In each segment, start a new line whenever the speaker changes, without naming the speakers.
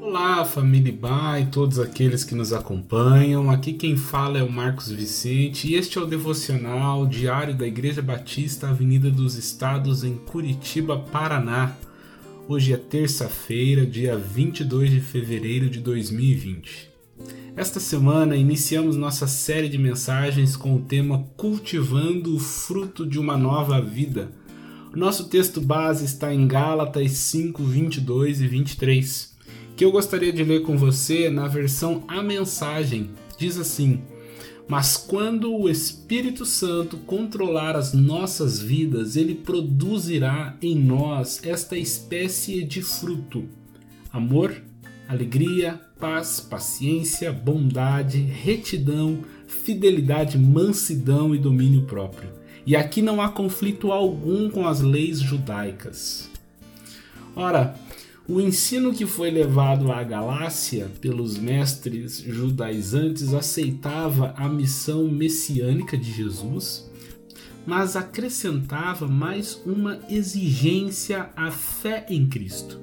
Olá, família e todos aqueles que nos acompanham. Aqui quem fala é o Marcos Vicente e este é o devocional diário da Igreja Batista Avenida dos Estados em Curitiba, Paraná. Hoje é terça-feira, dia 22 de fevereiro de 2020. Esta semana iniciamos nossa série de mensagens com o tema Cultivando o fruto de uma nova vida. Nosso texto base está em Gálatas 5, 22 e 23 que eu gostaria de ler com você na versão A Mensagem. Diz assim: Mas quando o Espírito Santo controlar as nossas vidas, ele produzirá em nós esta espécie de fruto: amor, alegria, paz, paciência, bondade, retidão, fidelidade, mansidão e domínio próprio. E aqui não há conflito algum com as leis judaicas. Ora, o ensino que foi levado à Galácia pelos mestres judaizantes aceitava a missão messiânica de Jesus, mas acrescentava mais uma exigência à fé em Cristo,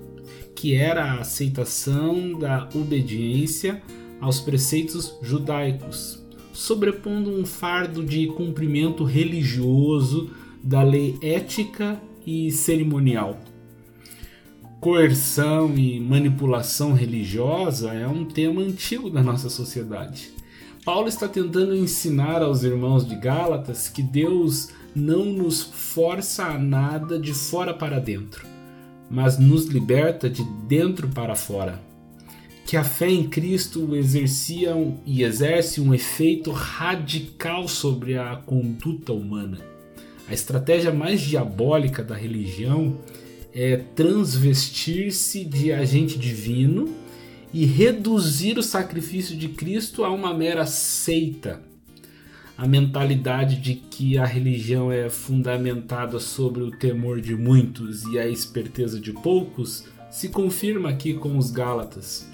que era a aceitação da obediência aos preceitos judaicos, sobrepondo um fardo de cumprimento religioso da lei ética e cerimonial coerção e manipulação religiosa é um tema antigo da nossa sociedade. Paulo está tentando ensinar aos irmãos de Gálatas que Deus não nos força a nada de fora para dentro, mas nos liberta de dentro para fora. Que a fé em Cristo exercia e exerce um efeito radical sobre a conduta humana. A estratégia mais diabólica da religião é, transvestir-se de agente divino e reduzir o sacrifício de Cristo a uma mera seita. A mentalidade de que a religião é fundamentada sobre o temor de muitos e a esperteza de poucos se confirma aqui com os Gálatas.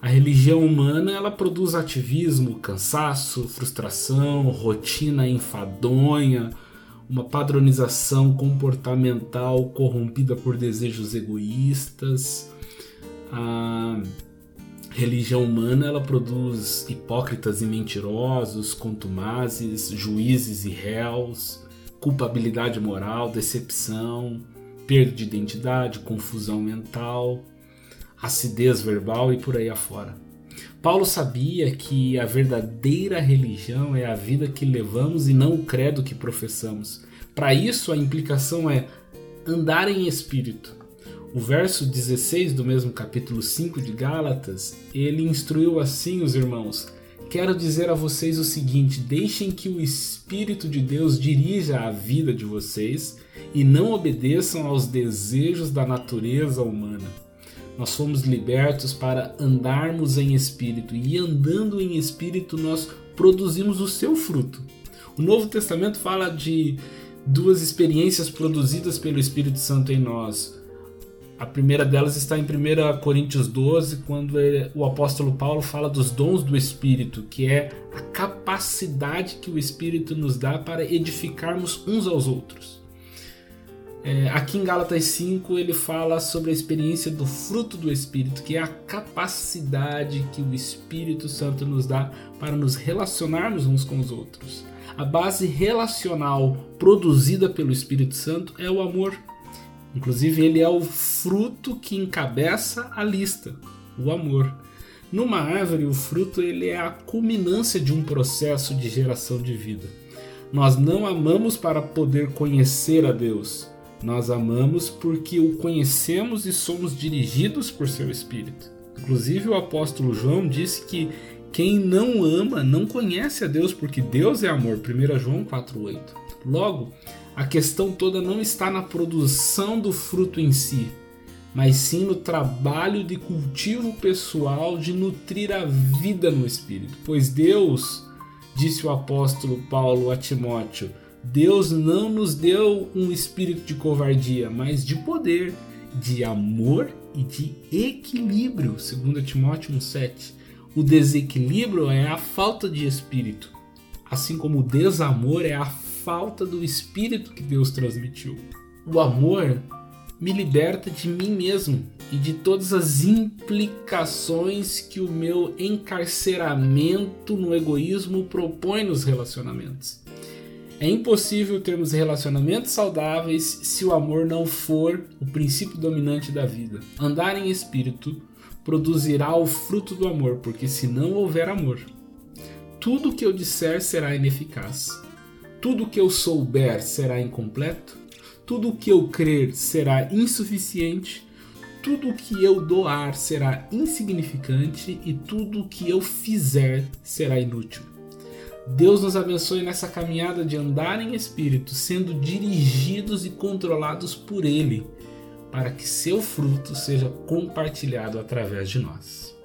A religião humana ela produz ativismo, cansaço, frustração, rotina enfadonha, uma padronização comportamental corrompida por desejos egoístas. A religião humana ela produz hipócritas e mentirosos, contumazes, juízes e réus, culpabilidade moral, decepção, perda de identidade, confusão mental, acidez verbal e por aí afora. Paulo sabia que a verdadeira religião é a vida que levamos e não o credo que professamos. Para isso, a implicação é andar em espírito. O verso 16 do mesmo capítulo 5 de Gálatas, ele instruiu assim os irmãos: Quero dizer a vocês o seguinte: deixem que o Espírito de Deus dirija a vida de vocês e não obedeçam aos desejos da natureza humana nós fomos libertos para andarmos em espírito, e andando em espírito nós produzimos o seu fruto. O Novo Testamento fala de duas experiências produzidas pelo Espírito Santo em nós. A primeira delas está em 1 Coríntios 12, quando o apóstolo Paulo fala dos dons do Espírito, que é a capacidade que o Espírito nos dá para edificarmos uns aos outros. É, aqui em Gálatas 5 ele fala sobre a experiência do fruto do Espírito, que é a capacidade que o Espírito Santo nos dá para nos relacionarmos uns com os outros. A base relacional produzida pelo Espírito Santo é o amor. Inclusive, ele é o fruto que encabeça a lista, o amor. Numa árvore, o fruto ele é a culminância de um processo de geração de vida. Nós não amamos para poder conhecer a Deus, nós amamos porque o conhecemos e somos dirigidos por seu Espírito. Inclusive, o apóstolo João disse que quem não ama não conhece a Deus, porque Deus é amor. 1 João 4,8. Logo, a questão toda não está na produção do fruto em si, mas sim no trabalho de cultivo pessoal de nutrir a vida no Espírito. Pois Deus, disse o apóstolo Paulo a Timóteo, Deus não nos deu um espírito de covardia, mas de poder, de amor e de equilíbrio, segundo Timóteo 1:7. O desequilíbrio é a falta de espírito, assim como o desamor é a falta do espírito que Deus transmitiu. O amor me liberta de mim mesmo e de todas as implicações que o meu encarceramento no egoísmo propõe nos relacionamentos. É impossível termos relacionamentos saudáveis se o amor não for o princípio dominante da vida. Andar em espírito produzirá o fruto do amor, porque se não houver amor, tudo que eu disser será ineficaz. Tudo que eu souber será incompleto. Tudo que eu crer será insuficiente. Tudo que eu doar será insignificante e tudo que eu fizer será inútil. Deus nos abençoe nessa caminhada de andar em espírito, sendo dirigidos e controlados por Ele, para que seu fruto seja compartilhado através de nós.